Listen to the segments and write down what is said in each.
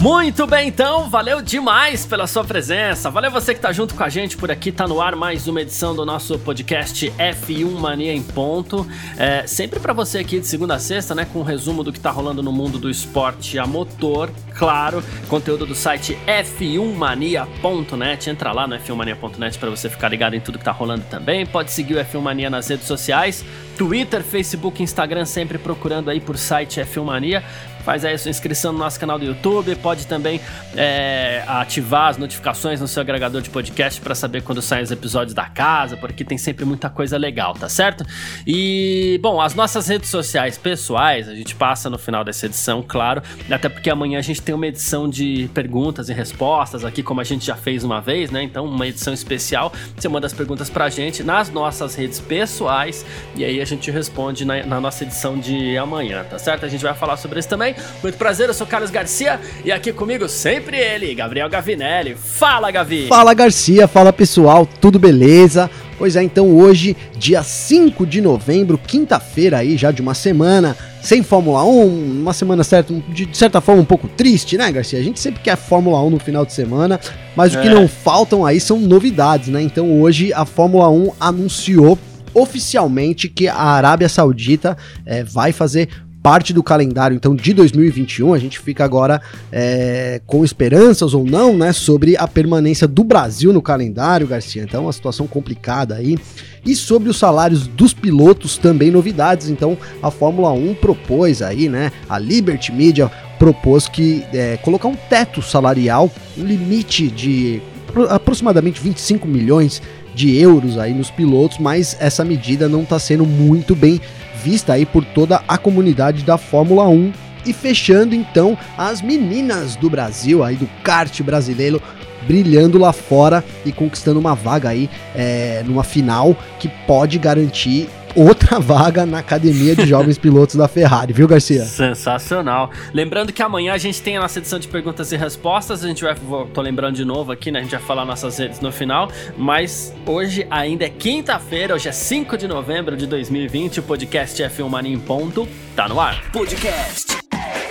Muito bem, então, valeu demais pela sua presença. Valeu você que tá junto com a gente por aqui. Tá no ar mais uma edição do nosso podcast F1 Mania em Ponto. É, sempre para você aqui de segunda a sexta, né? Com um resumo do que tá rolando no mundo do esporte a motor. Claro, conteúdo do site f1mania.net. Entra lá no f1mania.net para você ficar ligado em tudo que tá rolando também. Pode seguir o F1 Mania nas redes sociais. Twitter, Facebook, Instagram, sempre procurando aí por site F1 Mania faz aí a sua inscrição no nosso canal do YouTube, pode também é, ativar as notificações no seu agregador de podcast para saber quando saem os episódios da casa, porque tem sempre muita coisa legal, tá certo? E, bom, as nossas redes sociais pessoais, a gente passa no final dessa edição, claro, até porque amanhã a gente tem uma edição de perguntas e respostas aqui, como a gente já fez uma vez, né? Então, uma edição especial, você manda as perguntas pra gente nas nossas redes pessoais e aí a gente responde na, na nossa edição de amanhã, tá certo? A gente vai falar sobre isso também. Muito prazer, eu sou Carlos Garcia e aqui comigo sempre ele, Gabriel Gavinelli. Fala, Gavi! Fala, Garcia, fala pessoal, tudo beleza? Pois é, então hoje, dia 5 de novembro, quinta-feira aí, já de uma semana, sem Fórmula 1, uma semana certa, de certa forma um pouco triste, né, Garcia? A gente sempre quer Fórmula 1 no final de semana, mas é. o que é. não faltam aí são novidades, né? Então hoje a Fórmula 1 anunciou oficialmente que a Arábia Saudita é, vai fazer parte do calendário então de 2021. A gente fica agora é, com esperanças ou não, né, sobre a permanência do Brasil no calendário, Garcia. Então, uma situação complicada aí. E sobre os salários dos pilotos, também novidades. Então, a Fórmula 1 propôs aí, né, a Liberty Media propôs que é, colocar um teto salarial, um limite de aproximadamente 25 milhões de euros aí nos pilotos, mas essa medida não está sendo muito bem vista aí por toda a comunidade da Fórmula 1 e fechando então as meninas do Brasil aí do kart brasileiro brilhando lá fora e conquistando uma vaga aí é, numa final que pode garantir outra vaga na academia de jovens pilotos da Ferrari, viu, Garcia? Sensacional. Lembrando que amanhã a gente tem a nossa edição de perguntas e respostas. A gente vai, tô lembrando de novo aqui, né? A gente vai falar nossas redes no final. Mas hoje ainda é quinta-feira, hoje é 5 de novembro de 2020. O podcast F1 Mania em ponto tá no ar. Podcast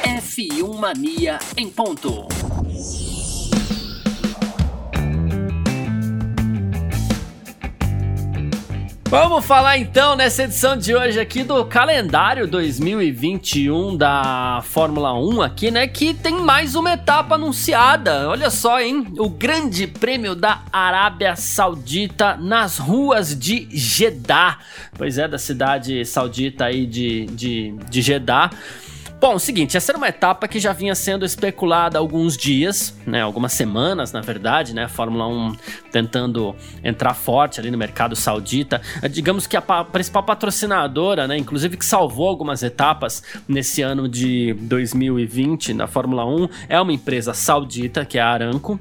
F1 Mania em ponto. Vamos falar então nessa edição de hoje aqui do calendário 2021 da Fórmula 1 aqui, né, que tem mais uma etapa anunciada. Olha só, hein? O Grande Prêmio da Arábia Saudita nas ruas de Jeddah. Pois é, da cidade saudita aí de, de, de Jeddah. Bom, seguinte, essa era uma etapa que já vinha sendo especulada há alguns dias, né, algumas semanas, na verdade, né, a Fórmula 1 tentando entrar forte ali no mercado saudita. Eh, digamos que a principal patrocinadora, né, inclusive que salvou algumas etapas nesse ano de 2020 na Fórmula 1, é uma empresa saudita, que é a Aramco,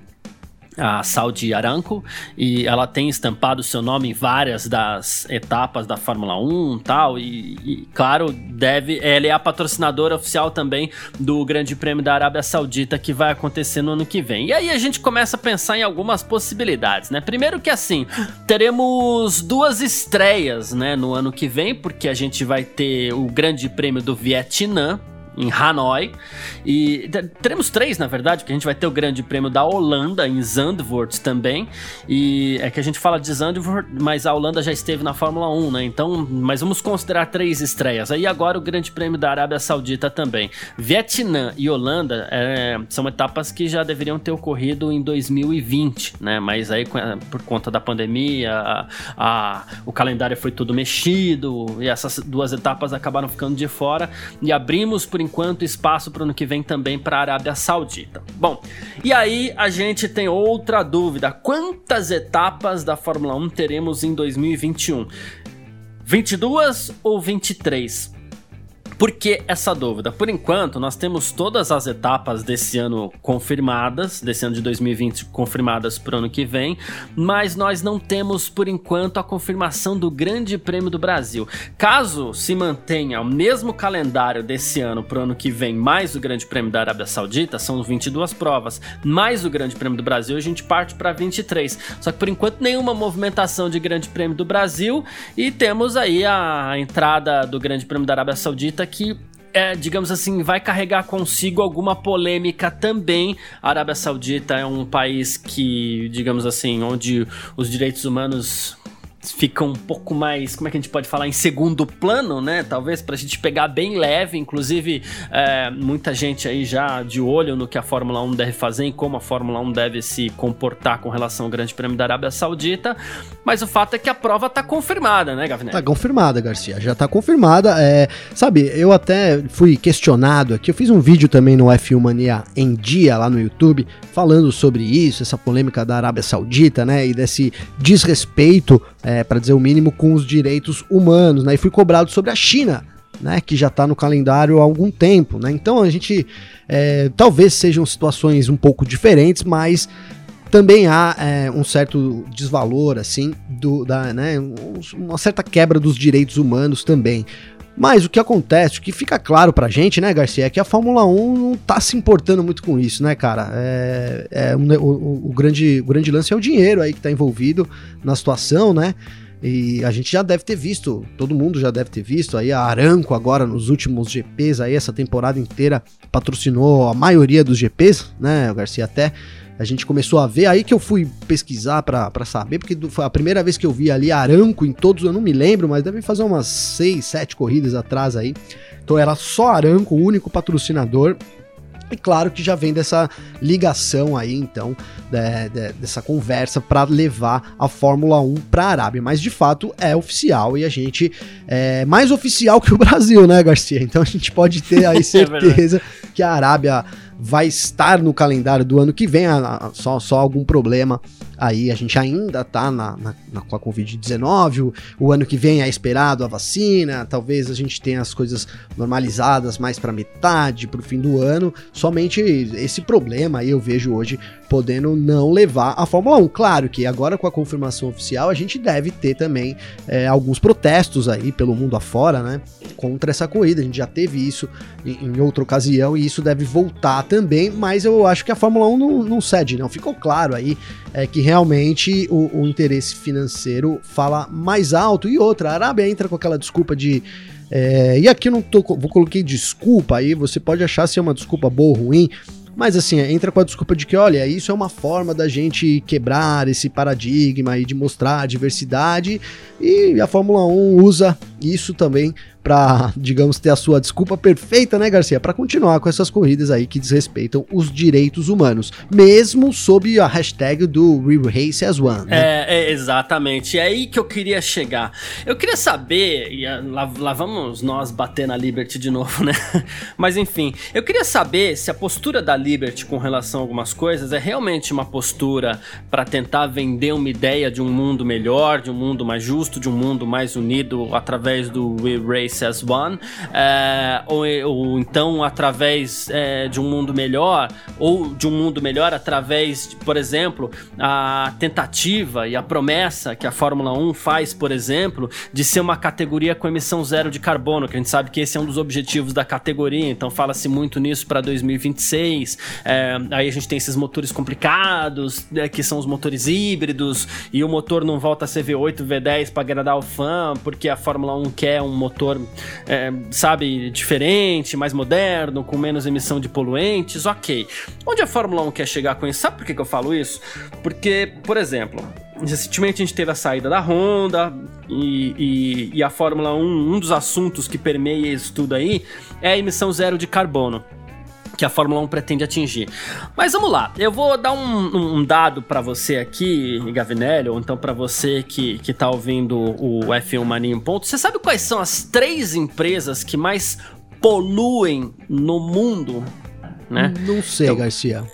a Saudi Aramco e ela tem estampado seu nome em várias das etapas da Fórmula 1 tal e, e claro deve ela é a patrocinadora oficial também do Grande Prêmio da Arábia Saudita que vai acontecer no ano que vem. E aí a gente começa a pensar em algumas possibilidades né? Primeiro que assim teremos duas estreias né no ano que vem porque a gente vai ter o Grande Prêmio do Vietnã em Hanoi. E teremos três, na verdade, porque a gente vai ter o Grande Prêmio da Holanda em Zandvoort também. E é que a gente fala de Zandvoort, mas a Holanda já esteve na Fórmula 1, né? Então, mas vamos considerar três estreias. Aí agora o Grande Prêmio da Arábia Saudita também. Vietnã e Holanda é, são etapas que já deveriam ter ocorrido em 2020, né? Mas aí por conta da pandemia, a, a, o calendário foi todo mexido e essas duas etapas acabaram ficando de fora e abrimos por enquanto espaço para o ano que vem também para a Arábia Saudita. Bom, e aí a gente tem outra dúvida: quantas etapas da Fórmula 1 teremos em 2021? 22 ou 23? Por que essa dúvida? Por enquanto, nós temos todas as etapas desse ano confirmadas, desse ano de 2020 confirmadas para o ano que vem, mas nós não temos, por enquanto, a confirmação do Grande Prêmio do Brasil. Caso se mantenha o mesmo calendário desse ano para o ano que vem, mais o Grande Prêmio da Arábia Saudita, são 22 provas, mais o Grande Prêmio do Brasil, a gente parte para 23. Só que por enquanto, nenhuma movimentação de Grande Prêmio do Brasil e temos aí a entrada do Grande Prêmio da Arábia Saudita que é, digamos assim, vai carregar consigo alguma polêmica também. A Arábia Saudita é um país que, digamos assim, onde os direitos humanos ficam um pouco mais, como é que a gente pode falar, em segundo plano, né? Talvez para a gente pegar bem leve, inclusive é, muita gente aí já de olho no que a Fórmula 1 deve fazer e como a Fórmula 1 deve se comportar com relação ao Grande Prêmio da Arábia Saudita. Mas o fato é que a prova tá confirmada, né, Gavinelli? Tá confirmada, Garcia, já tá confirmada. É, sabe, eu até fui questionado aqui, eu fiz um vídeo também no F1 Mania em dia lá no YouTube, falando sobre isso, essa polêmica da Arábia Saudita, né, e desse desrespeito é, para dizer o mínimo, com os direitos humanos, né? E fui cobrado sobre a China, né? Que já está no calendário há algum tempo, né? Então a gente é, talvez sejam situações um pouco diferentes, mas também há é, um certo desvalor, assim, do, da, né, uma certa quebra dos direitos humanos também. Mas o que acontece, o que fica claro pra gente, né, Garcia, é que a Fórmula 1 não tá se importando muito com isso, né, cara? É, é um, o, o, grande, o grande lance é o dinheiro aí que tá envolvido na situação, né? E a gente já deve ter visto, todo mundo já deve ter visto aí a Aranco agora nos últimos GPs aí, essa temporada inteira patrocinou a maioria dos GPs, né, o Garcia até a gente começou a ver, aí que eu fui pesquisar para saber, porque foi a primeira vez que eu vi ali Aranco em todos, eu não me lembro, mas deve fazer umas 6, 7 corridas atrás aí. Então era só Aranco, o único patrocinador. E claro que já vem dessa ligação aí, então, de, de, dessa conversa para levar a Fórmula 1 para a Arábia. Mas de fato é oficial e a gente é mais oficial que o Brasil, né, Garcia? Então a gente pode ter aí é certeza é que a Arábia vai estar no calendário do ano que vem, só, só algum problema aí, a gente ainda tá na, na, na com a Covid-19, o, o, ano que vem é esperado a vacina, talvez a gente tenha as coisas normalizadas mais para metade, para o fim do ano, somente esse problema aí eu vejo hoje podendo não levar a Fórmula 1. Claro que agora com a confirmação oficial a gente deve ter também é, alguns protestos aí pelo mundo afora, né, contra essa corrida, a gente já teve isso em, em outra ocasião e isso deve voltar também, mas eu acho que a Fórmula 1 não, não cede, não. Ficou claro aí é, que realmente o, o, interesse financeiro fala mais alto. E outra, a Arábia entra com aquela desculpa de. É, e aqui eu não tô. Vou coloquei desculpa aí, você pode achar se é uma desculpa boa ou ruim. Mas assim, entra com a desculpa de que, olha, isso é uma forma da gente quebrar esse paradigma e de mostrar a diversidade. E a Fórmula 1 usa isso também para, digamos, ter a sua desculpa perfeita, né, Garcia, para continuar com essas corridas aí que desrespeitam os direitos humanos, mesmo sob a hashtag do We Race as One. Né? É, é, exatamente. É aí que eu queria chegar. Eu queria saber, e ah, lá, lá vamos nós bater na Liberty de novo, né? Mas enfim, eu queria saber se a postura da Liberty com relação a algumas coisas é realmente uma postura para tentar vender uma ideia de um mundo melhor, de um mundo mais justo, de um mundo mais unido através do We Race as One, é, ou, ou, então através é, de um mundo melhor, ou de um mundo melhor através, de, por exemplo, a tentativa e a promessa que a Fórmula 1 faz, por exemplo, de ser uma categoria com emissão zero de carbono, que a gente sabe que esse é um dos objetivos da categoria, então fala-se muito nisso para 2026. É, aí a gente tem esses motores complicados, né, que são os motores híbridos, e o motor não volta a ser V8, V10 para agradar o fã, porque a Fórmula 1 quer um motor é, sabe, diferente, mais moderno, com menos emissão de poluentes, ok. Onde a Fórmula 1 quer chegar com isso? Sabe por que, que eu falo isso? Porque, por exemplo, recentemente a gente teve a saída da Honda e, e, e a Fórmula 1, um dos assuntos que permeia isso tudo aí é a emissão zero de carbono que a Fórmula 1 pretende atingir. Mas vamos lá, eu vou dar um, um dado para você aqui, Gavinelli, ou então para você que, que tá ouvindo o F1 Mania em ponto. Você sabe quais são as três empresas que mais poluem no mundo? Né? Não sei, então, Garcia.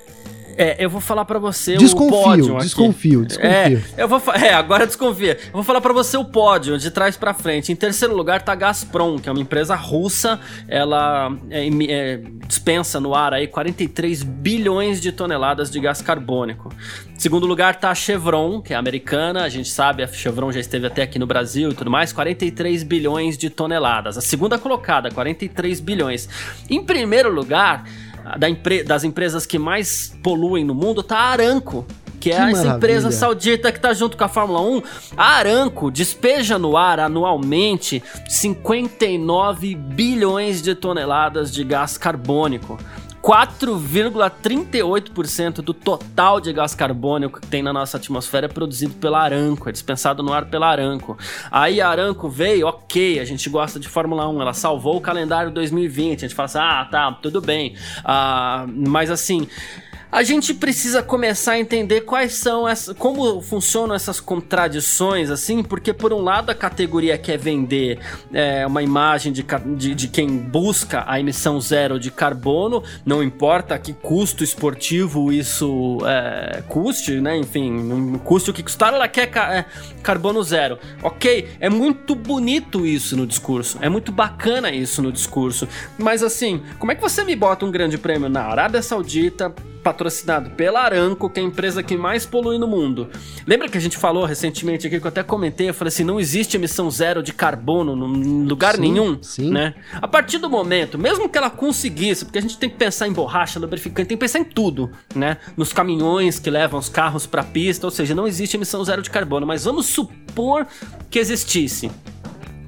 É, eu vou falar para você desconfio, o pódio Desconfio, desconfio. É, eu vou é, agora desconfia. Eu vou falar para você o pódio, de trás para frente. Em terceiro lugar tá a Gazprom, que é uma empresa russa. Ela é, é, dispensa no ar aí 43 bilhões de toneladas de gás carbônico. Em segundo lugar tá a Chevron, que é americana. A gente sabe, a Chevron já esteve até aqui no Brasil e tudo mais. 43 bilhões de toneladas. A segunda colocada, 43 bilhões. Em primeiro lugar da empre das empresas que mais poluem no mundo tá a Aramco, que é que essa maravilha. empresa saudita que está junto com a Fórmula 1. A Aramco despeja no ar anualmente 59 bilhões de toneladas de gás carbônico. 4,38% do total de gás carbônico que tem na nossa atmosfera é produzido pela Aranco, é dispensado no ar pela Aranco. Aí a Aranco veio, ok, a gente gosta de Fórmula 1, ela salvou o calendário 2020, a gente fala assim, ah, tá, tudo bem. Ah, mas assim, a gente precisa começar a entender quais são essas, como funcionam essas contradições, assim, porque por um lado a categoria quer vender é, uma imagem de, de, de, quem busca a emissão zero de carbono, não importa que custo esportivo isso é, custe, né? Enfim, custe o que custar, ela quer ca é, carbono zero. Ok, é muito bonito isso no discurso, é muito bacana isso no discurso, mas assim, como é que você me bota um grande prêmio na Arábia Saudita? Patrocinado pela Aramco, que é a empresa que mais polui no mundo. Lembra que a gente falou recentemente aqui, que eu até comentei, eu falei assim, não existe emissão zero de carbono em lugar sim, nenhum, sim. né? A partir do momento, mesmo que ela conseguisse, porque a gente tem que pensar em borracha, lubrificante, tem que pensar em tudo, né? Nos caminhões que levam os carros para a pista, ou seja, não existe emissão zero de carbono, mas vamos supor que existisse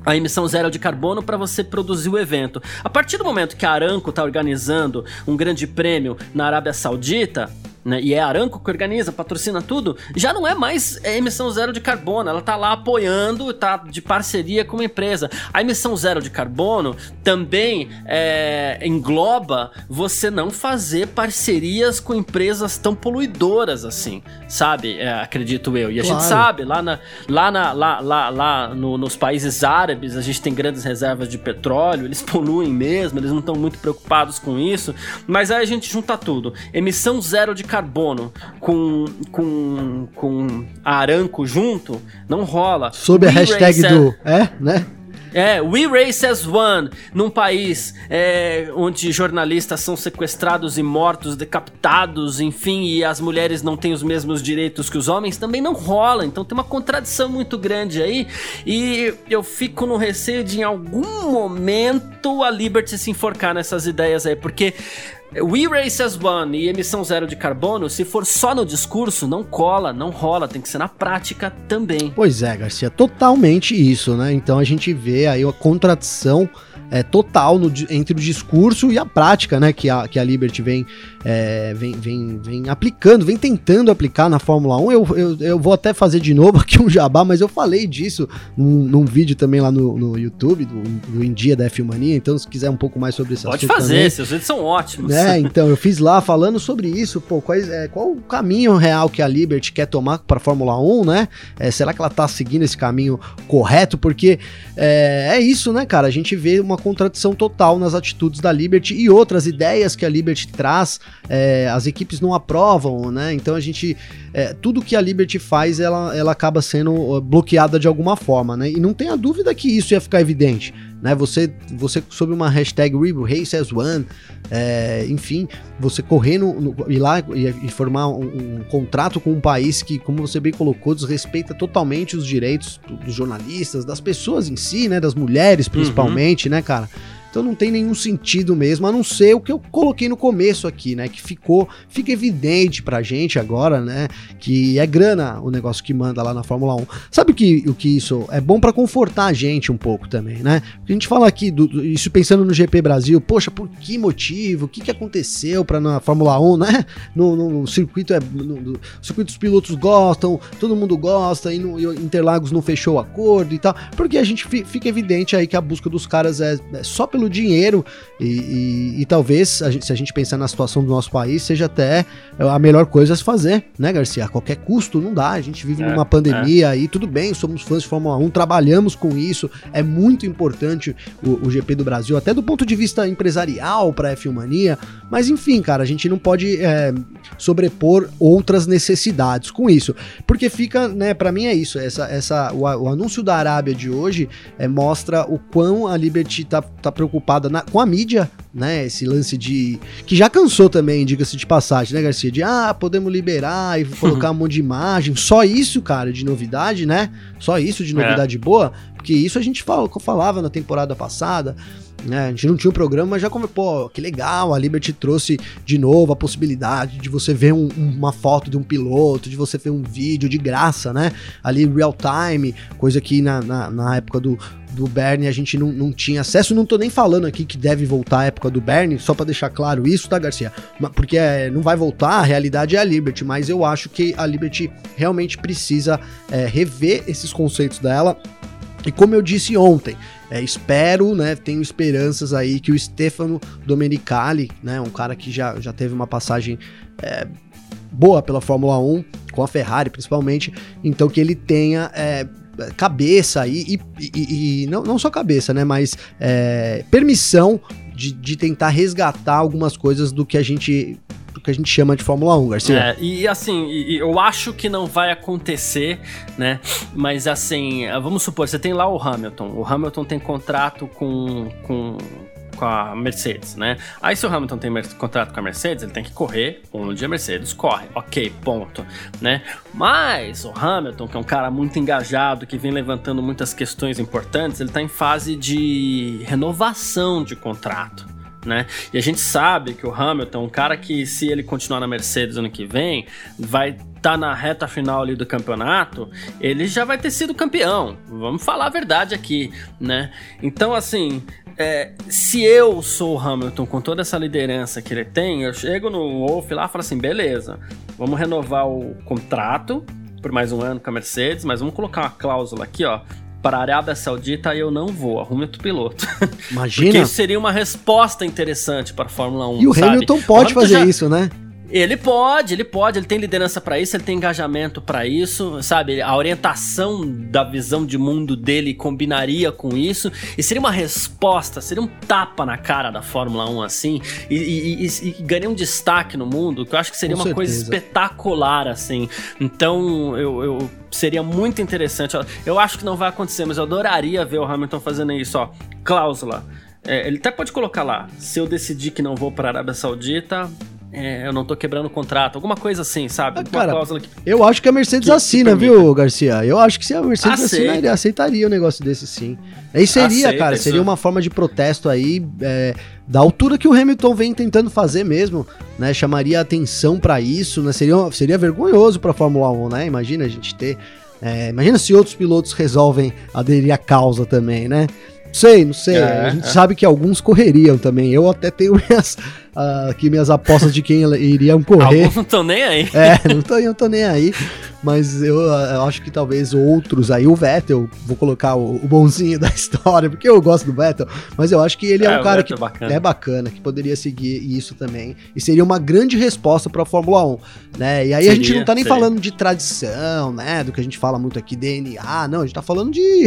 a emissão zero de carbono para você produzir o evento. A partir do momento que a Aramco está organizando um grande prêmio na Arábia Saudita, né, e é a Aramco que organiza, patrocina tudo, já não é mais é, emissão zero de carbono, ela tá lá apoiando, tá de parceria com uma empresa. A emissão zero de carbono também é, engloba você não fazer parcerias com empresas tão poluidoras assim, sabe? É, acredito eu. E a claro. gente sabe, lá, na, lá, na, lá, lá, lá no, nos países árabes, a gente tem grandes reservas de petróleo, eles poluem mesmo, eles não estão muito preocupados com isso, mas aí a gente junta tudo. Emissão zero de carbono com, com, com Aranco junto, não rola. Sob a hashtag do. É, né? É, We Race as One, num país é, onde jornalistas são sequestrados e mortos, decapitados, enfim, e as mulheres não têm os mesmos direitos que os homens, também não rola. Então tem uma contradição muito grande aí. E eu fico no receio de em algum momento a Liberty se enforcar nessas ideias aí, porque We Race as One e emissão zero de carbono, se for só no discurso, não cola, não rola, tem que ser na prática também. Pois é, Garcia, totalmente isso, né? Então a gente vê aí a contradição é, total no, entre o discurso e a prática, né, que a, que a Liberty vem, é, vem, vem, vem aplicando, vem tentando aplicar na Fórmula 1. Eu, eu, eu vou até fazer de novo aqui um jabá, mas eu falei disso num, num vídeo também lá no, no YouTube, do, do Em Dia da F-Mania, então se quiser um pouco mais sobre esse Pode fazer, também, seus vídeos são ótimos. É, então, eu fiz lá falando sobre isso, pô, quais, é, qual o caminho real que a Liberty quer tomar para a Fórmula 1, né? É, será que ela tá seguindo esse caminho correto? Porque é, é isso, né, cara? A gente vê uma contradição total nas atitudes da Liberty e outras ideias que a Liberty traz, é, as equipes não aprovam, né? Então a gente. É, tudo que a Liberty faz, ela, ela acaba sendo bloqueada de alguma forma, né? E não tenha dúvida que isso ia ficar evidente né? Você, você sob uma hashtag Race as One, é, enfim, você correr no, no, ir lá e, e formar um, um, contrato com um país que, como você bem colocou, desrespeita totalmente os direitos dos jornalistas, das pessoas em si, né? Das mulheres principalmente, uhum. né, cara? Então não tem nenhum sentido mesmo, a não ser o que eu coloquei no começo aqui, né? Que ficou, fica evidente pra gente agora, né? Que é grana o negócio que manda lá na Fórmula 1. Sabe que, o que isso é bom para confortar a gente um pouco também, né? A gente fala aqui, do, isso pensando no GP Brasil, poxa, por que motivo? O que, que aconteceu para na Fórmula 1, né? No, no, no circuito é. No, no, circuito os pilotos gostam, todo mundo gosta, e no e Interlagos não fechou o acordo e tal. Porque a gente fica evidente aí que a busca dos caras é, é só pelo dinheiro e, e, e talvez, a gente, se a gente pensar na situação do nosso país, seja até a melhor coisa a se fazer, né, Garcia? A qualquer custo não dá. A gente vive é, numa pandemia é. aí, tudo bem, somos fãs de Fórmula 1, trabalhamos com isso, é muito importante o, o GP do Brasil, até do ponto de vista empresarial para F1 Mania, mas enfim, cara, a gente não pode é, sobrepor outras necessidades com isso, porque fica, né, para mim é isso, essa, essa, o, o, anúncio da Arábia de hoje é, mostra o quão a Liberty tá, tá preocupada na, com a mídia, né, esse lance de, que já cansou também, diga-se de passagem, né, Garcia, de, ah, podemos liberar e colocar um monte de imagem, só isso, cara, de novidade, né, só isso de é. novidade é. boa, porque isso a gente fala, falava na temporada passada, né? A gente não tinha o um programa, mas já como, pô, que legal, a Liberty trouxe de novo a possibilidade de você ver um, uma foto de um piloto, de você ver um vídeo de graça, né? Ali real time, coisa que na, na, na época do, do Bernie a gente não, não tinha acesso. Não tô nem falando aqui que deve voltar a época do Bernie, só para deixar claro isso, tá, Garcia? Porque é, não vai voltar, a realidade é a Liberty, mas eu acho que a Liberty realmente precisa é, rever esses conceitos dela. E como eu disse ontem, é, espero, né, tenho esperanças aí que o Stefano Domenicali, né, um cara que já, já teve uma passagem é, boa pela Fórmula 1, com a Ferrari principalmente, então que ele tenha é, cabeça aí, e, e, e, não, não só cabeça, né, mas é, permissão de, de tentar resgatar algumas coisas do que a gente que a gente chama de Fórmula 1, Garcia. É, e assim, eu acho que não vai acontecer, né? Mas assim, vamos supor, você tem lá o Hamilton. O Hamilton tem contrato com, com, com a Mercedes, né? Aí se o Hamilton tem contrato com a Mercedes, ele tem que correr onde a Mercedes corre. Ok, ponto, né? Mas o Hamilton, que é um cara muito engajado, que vem levantando muitas questões importantes, ele tá em fase de renovação de contrato né? E a gente sabe que o Hamilton, um cara que se ele continuar na Mercedes ano que vem, vai estar tá na reta final ali do campeonato, ele já vai ter sido campeão. Vamos falar a verdade aqui, né? Então, assim, é, se eu sou o Hamilton com toda essa liderança que ele tem, eu chego no Wolff lá e falo assim: beleza, vamos renovar o contrato por mais um ano com a Mercedes, mas vamos colocar uma cláusula aqui, ó para a Arábia Saudita eu não vou, arrume outro piloto. Imagina. Porque isso seria uma resposta interessante para a Fórmula 1. E o sabe? Hamilton pode fazer já... isso, né? Ele pode, ele pode, ele tem liderança para isso, ele tem engajamento para isso, sabe? A orientação da visão de mundo dele combinaria com isso e seria uma resposta, seria um tapa na cara da Fórmula 1 assim e, e, e, e ganharia um destaque no mundo que eu acho que seria com uma certeza. coisa espetacular assim. Então eu, eu seria muito interessante. Eu acho que não vai acontecer, mas eu adoraria ver o Hamilton fazendo isso, ó. Cláusula. É, ele até pode colocar lá: se eu decidir que não vou para a Arábia Saudita, é, eu não tô quebrando o contrato, alguma coisa assim, sabe? Ah, cara, que... Eu acho que a Mercedes que, assina, viu, Garcia? Eu acho que se a Mercedes Aceita. assina, ele aceitaria um negócio desse sim. Aí seria, Aceita, cara, seria uma forma de protesto aí, é, da altura que o Hamilton vem tentando fazer mesmo, né? Chamaria atenção para isso, né? Seria, seria vergonhoso pra Fórmula 1, né? Imagina a gente ter. É, imagina se outros pilotos resolvem aderir à causa também, né? Sei, não sei. É, a gente é. sabe que alguns correriam também. Eu até tenho minhas, aqui minhas apostas de quem iriam correr. Alguns não estão nem aí. É, não tô, não tô nem aí. Mas eu, eu, acho que talvez outros aí, o Vettel, vou colocar o, o, bonzinho da história, porque eu gosto do Vettel, mas eu acho que ele é, é um cara que é bacana. é bacana, que poderia seguir isso também. E seria uma grande resposta para a Fórmula 1, né? E aí seria, a gente não tá nem seria. falando de tradição, né? Do que a gente fala muito aqui, DNA, não, a gente tá falando de,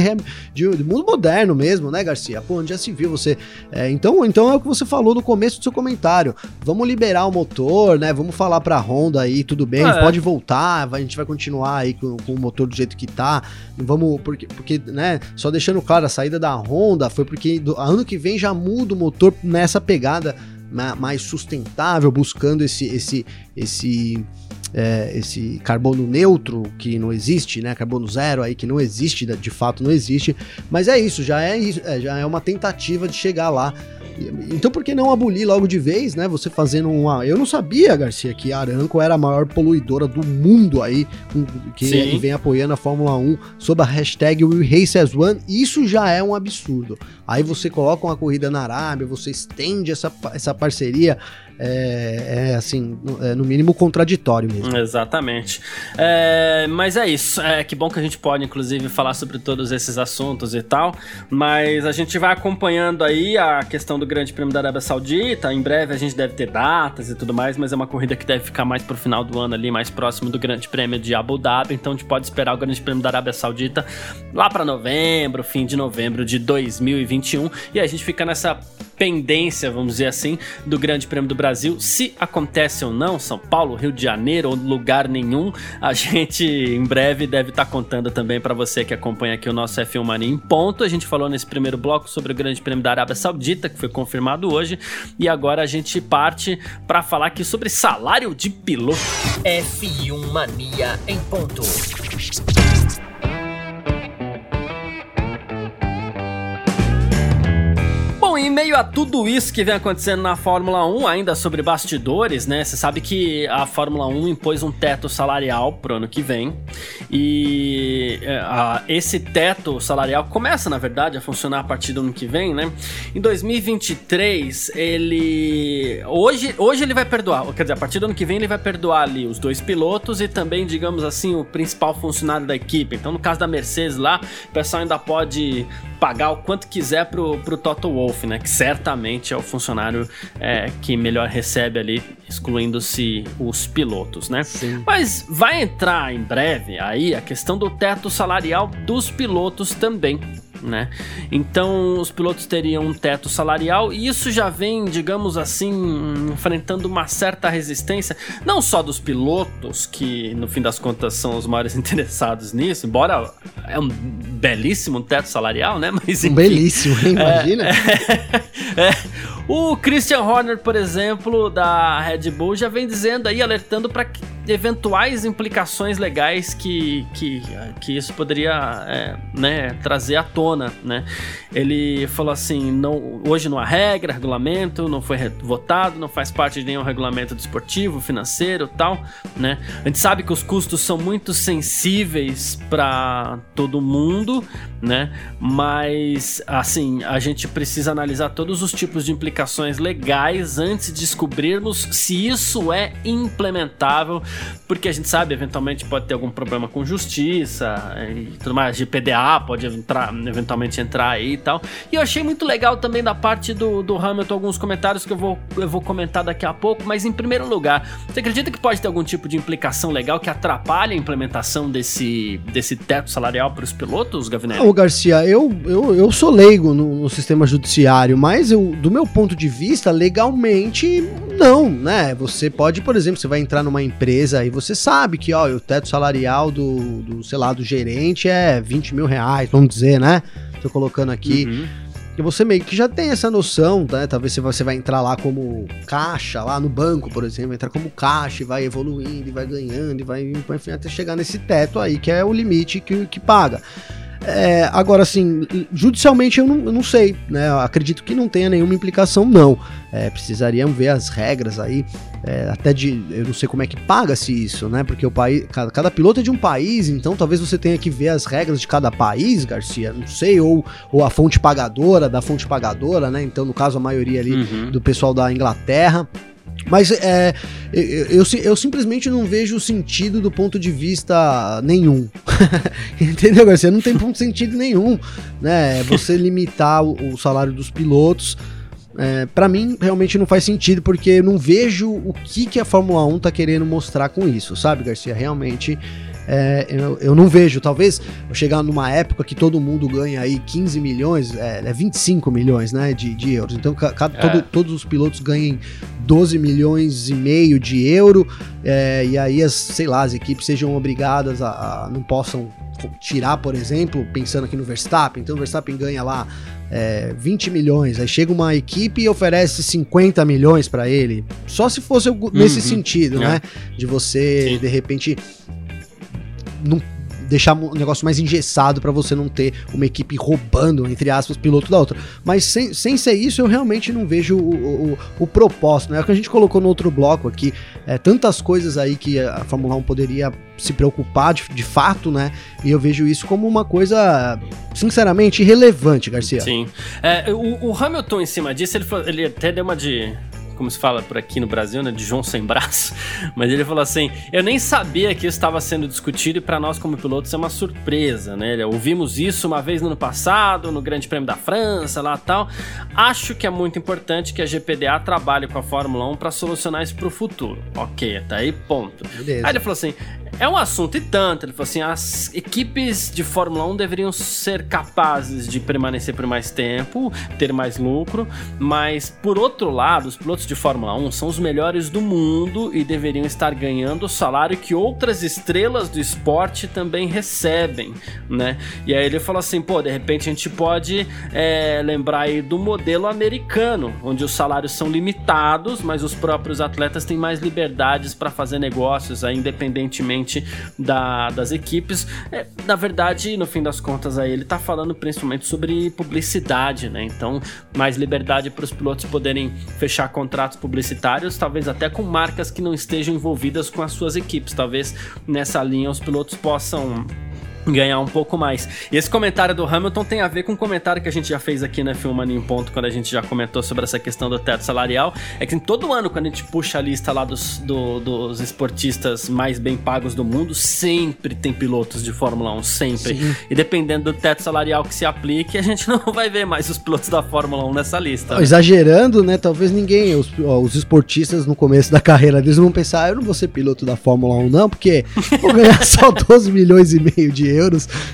de, de mundo moderno mesmo, né, Garcia? Pô, onde já se viu você. É, então, então é o que você falou no começo do seu comentário. Vamos liberar o motor, né? Vamos falar pra Honda aí, tudo bem, é. pode voltar, a gente vai continuar continuar aí com, com, o motor do jeito que tá. Vamos, porque, porque, né, só deixando claro, a saída da Honda foi porque do, ano que vem já muda o motor nessa pegada mais sustentável, buscando esse, esse, esse, é, esse carbono neutro que não existe, né? Carbono zero aí que não existe, de fato não existe. Mas é isso, já é, é já é uma tentativa de chegar lá então por que não abolir logo de vez, né? Você fazendo uma. Eu não sabia, Garcia, que a Aranco era a maior poluidora do mundo aí, que vem apoiando a Fórmula 1 sob a hashtag One. Isso já é um absurdo. Aí você coloca uma corrida na Arábia, você estende essa, essa parceria é, é assim, no, é, no mínimo contraditório mesmo. Exatamente. É, mas é isso. É que bom que a gente pode, inclusive, falar sobre todos esses assuntos e tal. Mas a gente vai acompanhando aí a questão do Grande Prêmio da Arábia Saudita. Em breve a gente deve ter datas e tudo mais, mas é uma corrida que deve ficar mais pro final do ano ali, mais próximo do Grande Prêmio de Abu Dhabi. Então a gente pode esperar o Grande Prêmio da Arábia Saudita lá para novembro, fim de novembro de 2021. E a gente fica nessa pendência, vamos dizer assim, do Grande Prêmio do Brasil. Se acontece ou não, São Paulo, Rio de Janeiro ou lugar nenhum, a gente em breve deve estar tá contando também para você que acompanha aqui o nosso F1 Mania em ponto. A gente falou nesse primeiro bloco sobre o Grande Prêmio da Arábia Saudita, que foi confirmado hoje, e agora a gente parte para falar aqui sobre salário de piloto. F1 Mania em ponto. Em meio a tudo isso que vem acontecendo na Fórmula 1, ainda sobre bastidores, né? Você sabe que a Fórmula 1 impôs um teto salarial pro ano que vem. E é, a, esse teto salarial começa, na verdade, a funcionar a partir do ano que vem, né? Em 2023, ele. Hoje, hoje ele vai perdoar, quer dizer, a partir do ano que vem ele vai perdoar ali os dois pilotos e também, digamos assim, o principal funcionário da equipe. Então, no caso da Mercedes lá, o pessoal ainda pode pagar o quanto quiser pro, pro Toto Wolff, né? Que certamente é o funcionário é, que melhor recebe ali, excluindo-se os pilotos, né? Sim. Mas vai entrar em breve aí a questão do teto salarial dos pilotos também né? Então os pilotos teriam um teto salarial e isso já vem, digamos assim, enfrentando uma certa resistência, não só dos pilotos, que no fim das contas são os maiores interessados nisso, embora é um belíssimo teto salarial, né? Mas enfim, um belíssimo, imagina. É, é, é, o Christian Horner, por exemplo, da Red Bull, já vem dizendo aí, alertando para eventuais implicações legais que, que, que isso poderia é, né, trazer à tona, né? Ele falou assim, não, hoje não há regra, regulamento, não foi votado, não faz parte de nenhum regulamento desportivo, financeiro, tal, né? A gente sabe que os custos são muito sensíveis para todo mundo, né? Mas assim, a gente precisa analisar todos os tipos de implicações legais antes de descobrirmos se isso é implementável, porque a gente sabe, eventualmente pode ter algum problema com justiça e tudo mais, GPDA pode entrar, eventualmente entrar aí e tal. E eu achei muito legal também da parte do, do Hamilton alguns comentários que eu vou, eu vou comentar daqui a pouco, mas em primeiro lugar, você acredita que pode ter algum tipo de implicação legal que atrapalhe a implementação desse, desse teto salarial para os pilotos, Gavinelli? Ô Garcia, eu, eu, eu sou leigo no, no sistema judiciário, mas eu, do meu ponto de vista, legalmente, não, né? Você pode, por exemplo, você vai entrar numa empresa e você sabe que, ó, o teto salarial do, do sei lá, do gerente é 20 mil reais, vamos dizer, né? Tô colocando aqui. Uhum. E você meio que já tem essa noção, né? Talvez você vai entrar lá como caixa, lá no banco, por exemplo, entrar como caixa e vai evoluindo, e vai ganhando, e vai, enfim, até chegar nesse teto aí, que é o limite que, que paga. É, agora, assim, judicialmente eu não, eu não, sei, né? Eu acredito que não tenha nenhuma implicação, não. É, precisariam ver as regras aí, é, até de. Eu não sei como é que paga-se isso, né? Porque o país. Cada, cada, piloto é de um país, então talvez você tenha que ver as regras de cada país, Garcia. Não sei, ou, ou a fonte pagadora da fonte pagadora, né? Então, no caso, a maioria ali uhum. do pessoal da Inglaterra. Mas é, eu, eu, eu, simplesmente não vejo sentido do ponto de vista nenhum. Entendeu, Garcia? Não tem ponto de sentido nenhum. Né? Você limitar o, o salário dos pilotos. É, para mim, realmente não faz sentido, porque eu não vejo o que, que a Fórmula 1 tá querendo mostrar com isso, sabe, Garcia? Realmente é, eu, eu não vejo. Talvez eu chegar numa época que todo mundo ganha aí 15 milhões, é, é 25 milhões né, de, de euros. Então, cada, é. todo, todos os pilotos ganhem 12 milhões e meio de euro, é, e aí as, sei lá, as equipes sejam obrigadas a, a não possam tirar, por exemplo, pensando aqui no Verstappen, então o Verstappen ganha lá é, 20 milhões, aí chega uma equipe e oferece 50 milhões para ele. Só se fosse nesse uhum. sentido, é. né? De você, Sim. de repente, não deixar um negócio mais engessado para você não ter uma equipe roubando, entre aspas, piloto da outra. Mas sem, sem ser isso, eu realmente não vejo o, o, o propósito, né? É o que a gente colocou no outro bloco aqui, é, tantas coisas aí que a Fórmula 1 poderia se preocupar de, de fato, né? E eu vejo isso como uma coisa, sinceramente, irrelevante, Garcia. Sim. É, o, o, Hamilton, em cima disso, ele, ele até deu uma de como se fala por aqui no Brasil, né, de João sem braço, mas ele falou assim: "Eu nem sabia que isso estava sendo discutido e para nós como pilotos é uma surpresa, né? Ouvimos isso uma vez no ano passado, no Grande Prêmio da França, lá tal. Acho que é muito importante que a GPDA trabalhe com a Fórmula 1 para solucionar isso pro futuro. OK, tá aí ponto. Beleza. Aí ele falou assim: é um assunto e tanto. Ele falou assim: as equipes de Fórmula 1 deveriam ser capazes de permanecer por mais tempo, ter mais lucro, mas por outro lado, os pilotos de Fórmula 1 são os melhores do mundo e deveriam estar ganhando o salário que outras estrelas do esporte também recebem, né? E aí ele falou assim: pô, de repente a gente pode é, lembrar aí do modelo americano, onde os salários são limitados, mas os próprios atletas têm mais liberdades para fazer negócios aí, independentemente da, das equipes. É, na verdade, no fim das contas, aí ele tá falando principalmente sobre publicidade, né? Então, mais liberdade para os pilotos poderem fechar contratos publicitários, talvez até com marcas que não estejam envolvidas com as suas equipes. Talvez nessa linha os pilotos possam ganhar um pouco mais. E esse comentário do Hamilton tem a ver com um comentário que a gente já fez aqui na Filmando em Ponto, quando a gente já comentou sobre essa questão do teto salarial. É que todo ano, quando a gente puxa a lista lá dos, do, dos esportistas mais bem pagos do mundo, sempre tem pilotos de Fórmula 1, sempre. Sim. E dependendo do teto salarial que se aplique, a gente não vai ver mais os pilotos da Fórmula 1 nessa lista. Né? Exagerando, né? Talvez ninguém, os, ó, os esportistas no começo da carreira deles vão pensar, ah, eu não vou ser piloto da Fórmula 1 não, porque vou ganhar só 12 milhões e meio de euros.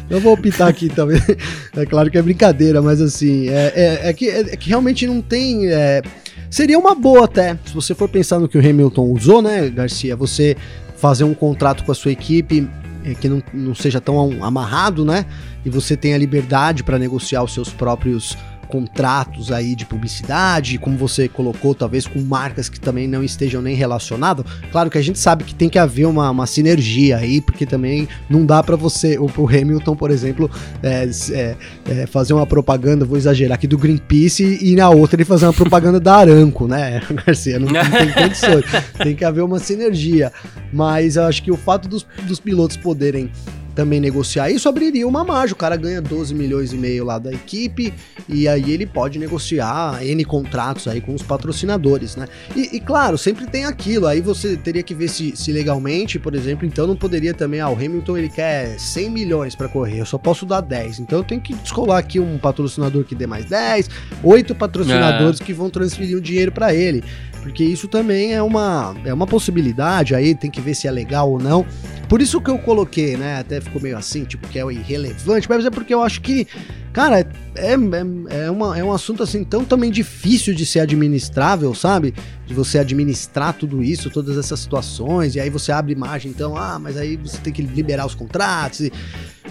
Eu vou optar aqui também. É claro que é brincadeira, mas assim, é, é, é que, é, que realmente não tem. É, seria uma boa até, se você for pensar no que o Hamilton usou, né, Garcia? Você fazer um contrato com a sua equipe é, que não, não seja tão amarrado, né? E você tem a liberdade para negociar os seus próprios contratos aí de publicidade, como você colocou, talvez com marcas que também não estejam nem relacionadas. Claro que a gente sabe que tem que haver uma, uma sinergia aí, porque também não dá para você, o pro Hamilton, por exemplo, é, é, é, fazer uma propaganda, vou exagerar aqui, do Greenpeace e na outra ele fazer uma propaganda da Aranco, né, Garcia? Não, não tem condições. tem que haver uma sinergia. Mas eu acho que o fato dos, dos pilotos poderem também negociar isso, abriria uma margem. O cara ganha 12 milhões e meio lá da equipe e aí ele pode negociar N contratos aí com os patrocinadores, né? E, e claro, sempre tem aquilo, aí você teria que ver se, se legalmente, por exemplo, então não poderia também, ah, o Hamilton ele quer 100 milhões para correr, eu só posso dar 10, então eu tenho que descolar aqui um patrocinador que dê mais 10, oito patrocinadores é. que vão transferir o dinheiro para ele, porque isso também é uma, é uma possibilidade, aí tem que ver se é legal ou não. Por isso que eu coloquei, né? Até ficou meio assim, tipo, que é irrelevante, mas é porque eu acho que, cara, é, é, é, uma, é um assunto assim tão também difícil de ser administrável, sabe? De você administrar tudo isso, todas essas situações, e aí você abre imagem, então, ah, mas aí você tem que liberar os contratos. E,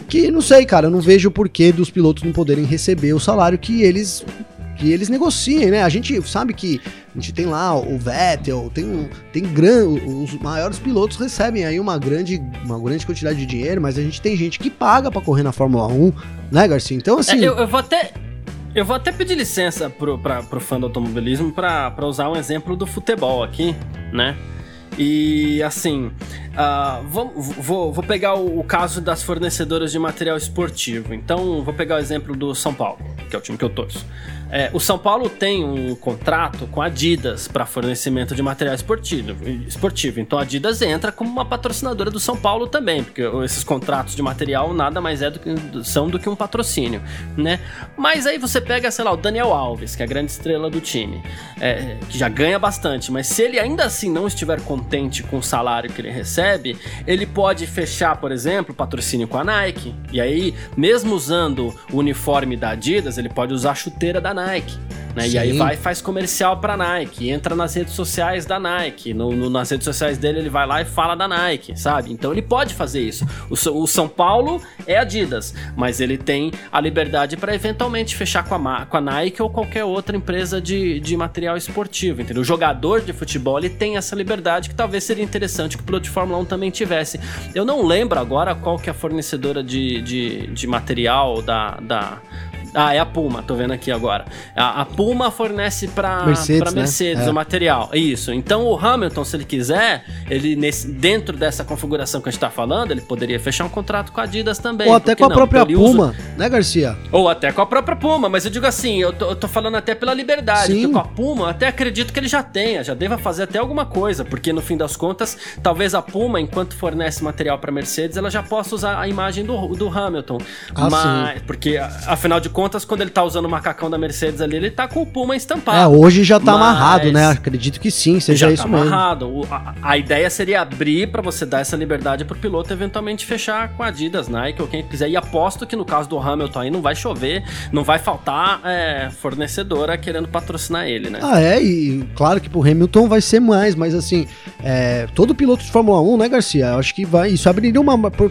que não sei, cara, eu não vejo o porquê dos pilotos não poderem receber o salário que eles que eles negociem, né? A gente sabe que a gente tem lá o Vettel, tem, tem gran, os maiores pilotos recebem aí uma grande, uma grande quantidade de dinheiro, mas a gente tem gente que paga para correr na Fórmula 1, né, Garcia? Então, assim. É, eu, eu, vou até. Eu vou até pedir licença pro, pra, pro fã do automobilismo para usar um exemplo do futebol aqui, né? E assim, uh, vou, vou, vou pegar o, o, caso das fornecedoras de material esportivo. Então, vou pegar o exemplo do São Paulo, que é o time que eu torço. É, o São Paulo tem um contrato com a Adidas para fornecimento de material esportivo, esportivo. Então a Adidas entra como uma patrocinadora do São Paulo também, porque esses contratos de material nada mais é do que, são do que um patrocínio, né? Mas aí você pega, sei lá, o Daniel Alves, que é a grande estrela do time, é, que já ganha bastante, mas se ele ainda assim não estiver contente com o salário que ele recebe, ele pode fechar, por exemplo, patrocínio com a Nike. E aí, mesmo usando o uniforme da Adidas, ele pode usar a chuteira da Nike Nike. Né? E aí vai faz comercial pra Nike, entra nas redes sociais da Nike. No, no, nas redes sociais dele ele vai lá e fala da Nike, sabe? Então ele pode fazer isso. O, o São Paulo é Adidas, mas ele tem a liberdade para eventualmente fechar com a, com a Nike ou qualquer outra empresa de, de material esportivo, entendeu? O jogador de futebol ele tem essa liberdade que talvez seria interessante que o piloto de Fórmula 1 também tivesse. Eu não lembro agora qual que é a fornecedora de, de, de material da, da Ah, é a Puma, tô vendo aqui agora. A, a Puma fornece pra Mercedes, pra né? Mercedes É. o material. Isso. Então o Hamilton, se ele quiser, ele nesse, dentro dessa configuração que a gente tá falando, ele poderia fechar um contrato com a Adidas também. Ou até com a não? própria Então usa- Puma, né, Garcia? Ou até com a própria Puma, mas eu digo assim, eu tô, eu tô falando até pela liberdade. Sim. porque com a Puma, eu até acredito que ele já tenha, já deva fazer até alguma coisa, porque no fim das contas, talvez a Puma, enquanto fornece material pra Mercedes, ela já possa usar a imagem do, do Hamilton. Ah, mas, porque a- afinal de contas, quando ele tá usando o macacão da Mercedes ali, ele tá com o Puma É, estampado. hoje já tá Mas- amarrado, né? Acredito que sim, seja já isso tá mesmo. amarrado. O- a, a ideia seria abrir pra você dar essa liberdade pro piloto eventualmente fechar com a Adidas, Nike ou quem quiser. E aposto que no caso do Hamilton aí não vai chover, não vai faltar é, fornecedora querendo patrocinar ele, né? Ah, é, e claro que pro Hamilton vai ser mais, mas assim, é, todo piloto de Fórmula 1, né, Garcia? Eu acho que vai. Isso abriria uma. Por-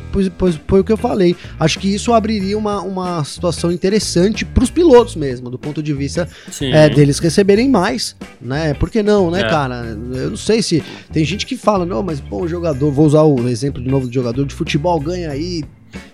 foi o que eu falei. Acho que isso abriria uma, uma situação interessante pros pilotos mesmo, do ponto de vista é, deles receberem mais, né? Por que não, né, É. cara? Eu não sei se. Tem gente que fala, não, mas pô, o jogador, vou usar o exemplo de novo do jogador de futebol, ganha aí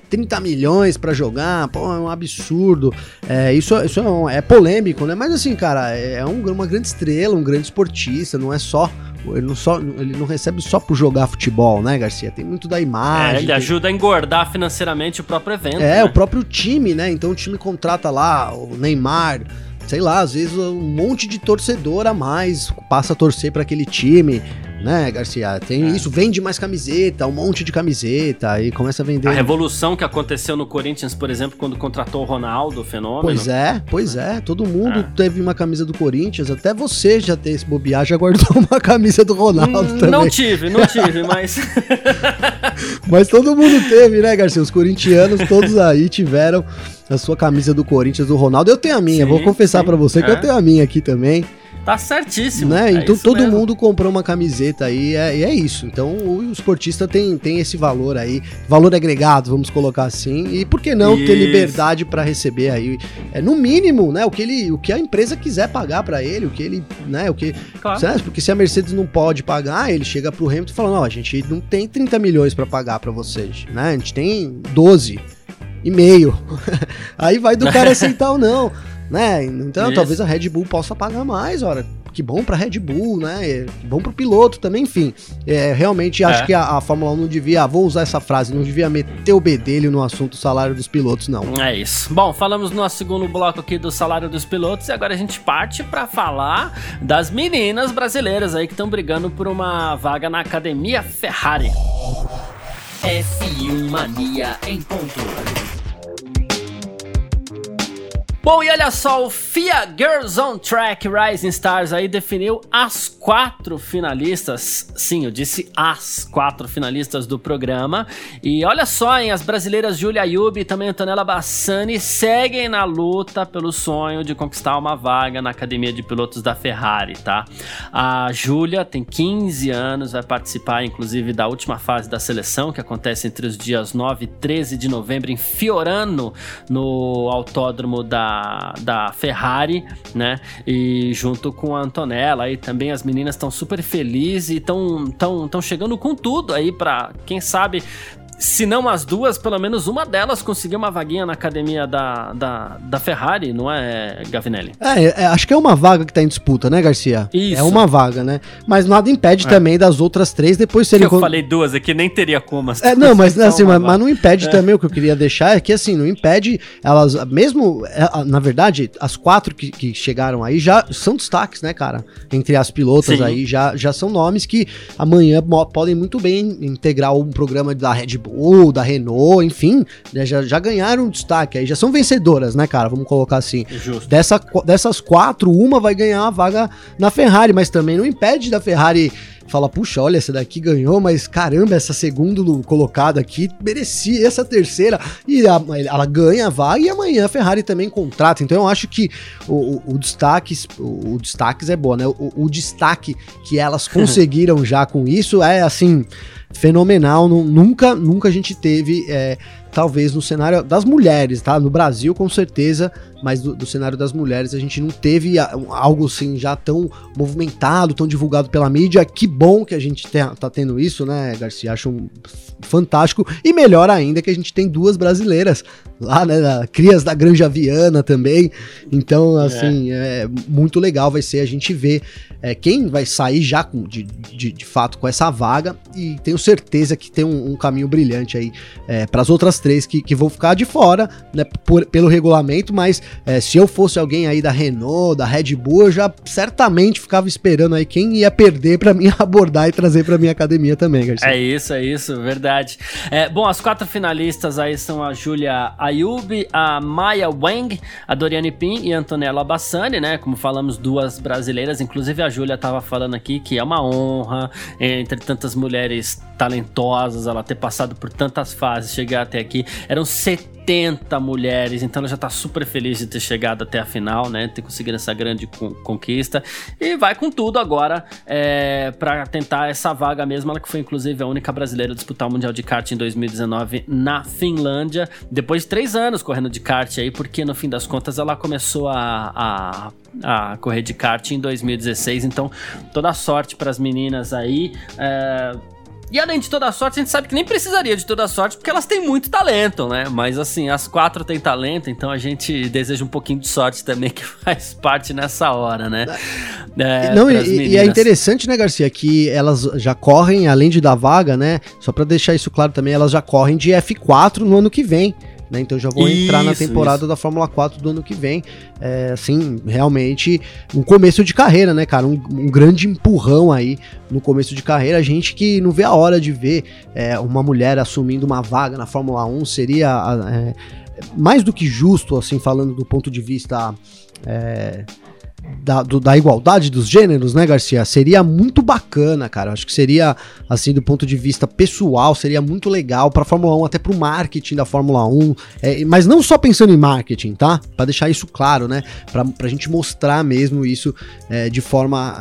30 milhões pra jogar, pô, é um absurdo. É, isso isso é, um- é polêmico, né? Mas assim, cara, é um- uma grande estrela, um grande esportista, não é só. Ele não, só, ele não recebe só por jogar futebol, né, Garcia? Tem muito da É, imagem. ele tem- ajuda a engordar financeiramente o próprio evento. é, né? o próprio time, né? Então o time contrata lá o Neymar, sei lá, às vezes um monte de torcedor a mais passa a torcer para aquele time, né, Garcia? Tem É. isso, vende mais camiseta, um monte de camiseta, aí começa a vender. A revolução que aconteceu no Corinthians, por exemplo, quando contratou o Ronaldo, o fenômeno. Pois é, pois é. Todo mundo É. teve uma camisa do Corinthians, até você já tem esse bobear, já guardou uma camisa do Ronaldo Hum, também. Não tive, não tive, mas. Mas todo mundo teve, né, Garcia? Os corintianos todos aí tiveram a sua camisa do Corinthians, do Ronaldo. Eu tenho a minha, Sim, vou confessar pra você que é. eu tenho a minha aqui também. Tá certíssimo. né? é então todo mesmo. mundo comprou uma camiseta aí, é, e é isso. Então o, esportista tem, tem esse valor aí, valor agregado, vamos colocar assim. E por que não ter Isso. liberdade para receber aí, é, no mínimo, né? O que ele, o que a empresa quiser pagar para ele, o que ele, né? O que, Claro. Certo? Porque se a Mercedes não pode pagar, ele chega pro Hamilton falando: Não, a gente não tem 30 milhões para pagar para vocês, né? A gente tem 12 e meio. Aí vai do cara aceitar ou não, né? Então Isso. talvez a Red Bull possa pagar mais, ora. Que bom pra Red Bull, né? É, Que bom pro piloto também, enfim. É, realmente acho É. que a, a Fórmula 1 não devia, ah, vou usar essa frase, não devia meter o bedelho no assunto salário dos pilotos, não. É isso. Bom, falamos no nosso segundo bloco aqui do salário dos pilotos e agora a gente parte pra falar das meninas brasileiras aí que estão brigando por uma vaga na Academia Ferrari. F1 Mania em ponto. Bom, e olha só, o FIA Girls on Track Rising Stars aí definiu as quatro finalistas. Sim, eu disse as quatro finalistas do programa. E olha só, hein, as brasileiras Julia Ayub e também Antonella Bassani seguem na luta pelo sonho de conquistar uma vaga na Academia de Pilotos da Ferrari, tá? A Júlia tem 15 anos, vai participar inclusive da última fase da seleção, que acontece entre os dias 9 e 13 de novembro em Fiorano, no autódromo da, da Ferrari, né? E junto com a Antonella, aí também as meninas estão super felizes e estão tão, tão chegando com tudo aí para quem sabe se não as duas, pelo menos uma delas conseguiu uma vaguinha na academia da, da, da Ferrari, não é, Gavinelli? É, é, acho que é uma vaga que tá em disputa, né, Garcia? Isso. É uma vaga, né? Mas nada impede É. também das outras três depois serem. Eu con- falei duas aqui, nem teria como. as É, não, mas são assim, mas, mas não impede também o que eu queria deixar é que assim, não impede elas, mesmo, é, na verdade, as quatro que, que chegaram aí já são destaques, né, cara? Entre as pilotas Sim. aí, já, já são nomes que amanhã podem muito bem integrar um programa da Red Bull, da Renault, enfim, né, já, já ganharam destaque aí, já são vencedoras, né, cara? Vamos colocar assim. Justo. Dessa, dessas quatro, uma vai ganhar a vaga na Ferrari, mas também não impede da Ferrari falar, puxa, olha, essa daqui ganhou, mas caramba, essa segunda colocada aqui merecia essa terceira. E a- ela ganha a vaga e amanhã a Ferrari também contrata. Então eu acho que o, o, o destaques, o, o destaques é bom, né? O, o destaque que elas conseguiram já com isso é assim fenomenal. Nu- Nunca, nunca a gente teve é, talvez no cenário das mulheres, tá? No Brasil, com certeza, mas do, do, cenário das mulheres a gente não teve algo assim já tão movimentado, tão divulgado pela mídia. Que bom que a gente te, tá tendo isso, né, Garcia? Acho um, fantástico. E melhor ainda que a gente tem duas brasileiras lá, né? Da, crias da Granja Viana também. Então, é. assim, é. é muito legal vai ser a gente ver é, quem vai sair já com, de, de, de, fato com essa vaga. E tenho certeza que tem um, um caminho brilhante aí é, para as outras três que, que vão ficar de fora, né? Por, pelo regulamento, mas é, se eu fosse alguém aí da Renault, da Red Bull, eu já certamente ficava esperando aí quem ia perder para mim abordar e trazer para minha academia também, Garcia. É isso, é isso, verdade. É, bom, as quatro finalistas aí são a Júlia Ayub, a Maya Wang, a Doriane Pin e a Antonella Bassani, né? Como falamos, duas brasileiras, inclusive a Júlia tava falando aqui que é uma honra entre tantas mulheres talentosas, ela ter passado por tantas fases, chegar até aqui. Eram 70 mulheres, então ela já tá super feliz de ter chegado até a final, né? Ter conseguido essa grande conquista. E vai com tudo agora é, para tentar essa vaga mesmo. Ela que foi, inclusive, a única brasileira a disputar o Mundial de Kart em 2019 na Finlândia. Depois de três anos correndo de kart aí, porque no fim das contas ela começou a, a, a correr de kart em 2016. Então, toda sorte para as meninas aí. É, e além de toda a sorte, a gente sabe que nem precisaria de toda a sorte, porque elas têm muito talento, né? Mas assim, as quatro têm talento, então a gente deseja um pouquinho de sorte também, que faz parte nessa hora, né? É, Não, e, e, é interessante, né, Garcia, que elas já correm, além de dar vaga, né? Só para deixar isso claro também, elas já correm de F4 no ano que vem. Né? Então já vou isso, entrar na temporada isso. da Fórmula 4 do ano que vem. É, assim, realmente um começo de carreira, né, cara? Um, um, grande empurrão aí no começo de carreira. A gente que não vê a hora de ver é, uma mulher assumindo uma vaga na Fórmula 1 seria é, mais do que justo, assim, falando do ponto de vista. É, da, do, da igualdade dos gêneros, né, Garcia? Seria muito bacana, cara. Acho que seria, assim, do ponto de vista pessoal, seria muito legal pra Fórmula 1, até pro marketing da Fórmula 1. É, mas não só pensando em marketing, tá? Pra deixar isso claro, né? Pra, pra gente mostrar mesmo isso é, de forma.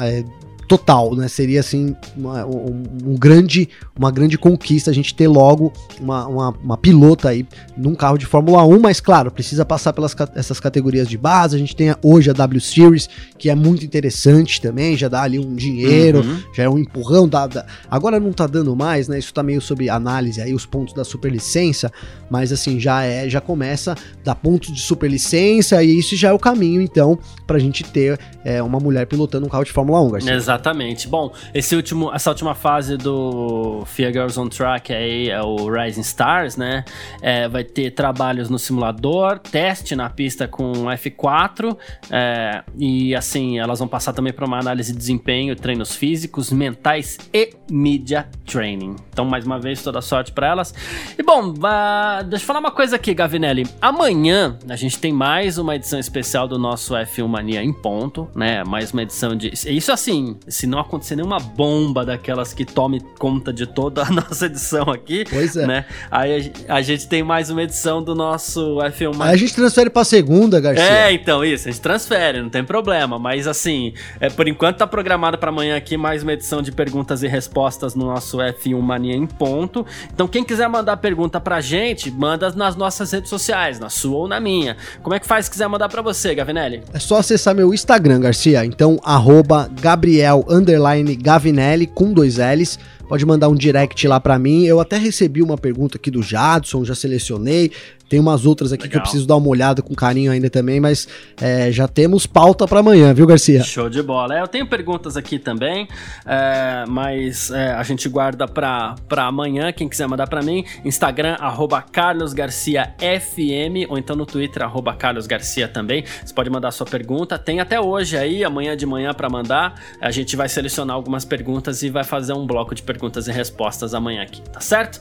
Total, né? Seria assim uma, um, um, grande, uma grande conquista a gente ter logo uma, uma, uma, pilota aí num carro de Fórmula 1, mas claro, precisa passar pelas essas categorias de base. A gente tem hoje a W Series, que é muito interessante também, já dá ali um dinheiro, uhum. já é um empurrão. Dá, dá, agora não tá dando mais, né? Isso tá meio sob análise aí, os pontos da superlicença, mas assim, já é, já começa a dar pontos de superlicença e isso já é o caminho, então, pra gente ter é, uma mulher pilotando um carro de Fórmula 1, Garcia. Exato. Exatamente. Bom, esse último, essa última fase do Fear Girls on Track aí é o Rising Stars, né? É, vai ter trabalhos no simulador, teste na pista com F4 é, e assim elas vão passar também para uma análise de desempenho, treinos físicos, mentais e media training. Então, mais uma vez, toda sorte para elas. E bom, uh, deixa eu falar uma coisa aqui, Gavinelli. Amanhã a gente tem mais uma edição especial do nosso F1 Mania em ponto, né? Mais uma edição de. Isso assim, se não acontecer nenhuma bomba daquelas que tome conta de toda a nossa edição aqui. Pois é. Né? Aí a, a gente tem mais uma edição do nosso F1. Aí a gente transfere pra segunda, Garcia. É, então, isso. A gente transfere, não tem problema. Mas assim, é, por enquanto tá programado para amanhã aqui mais uma edição de perguntas e respostas no nosso F1 Mania em ponto. Então, quem quiser mandar pergunta pra gente, manda nas nossas redes sociais, na sua ou na minha. Como é que faz se quiser mandar para você, Gavinelli? É só acessar meu Instagram, Garcia. Então, arroba Gabriel Gabriel underline Gavinelli com dois L's. Pode mandar um direct lá para mim. Eu até recebi uma pergunta aqui do Jadson, já selecionei. Tem umas outras aqui Legal. que eu preciso dar uma olhada com carinho ainda também, mas é, já temos pauta para amanhã, viu, Garcia? Show de bola. É, eu tenho perguntas aqui também, é, mas é, a gente guarda para amanhã. Quem quiser mandar para mim, Instagram, arroba carlosgarciafm, ou então no Twitter, arroba carlosgarcia também. Você pode mandar sua pergunta. Tem até hoje aí, amanhã de manhã para mandar. A gente vai selecionar algumas perguntas e vai fazer um bloco de perguntas e respostas amanhã aqui, tá certo?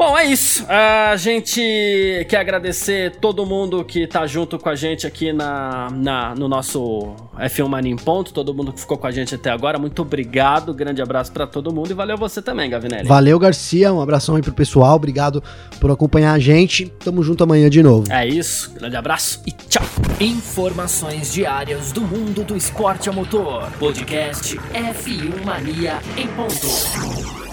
Bom, é isso. A gente quer agradecer todo mundo que tá junto com a gente aqui na, na no nosso F1 Mania em Ponto, todo mundo que ficou com a gente até agora. Muito obrigado, grande abraço para todo mundo e valeu você também, Gavinelli. Valeu, Garcia, um abração aí pro pessoal, obrigado por acompanhar a gente. Tamo junto amanhã de novo. É isso, grande abraço e tchau. Informações diárias do mundo do esporte a motor. Podcast F1 Mania em Ponto.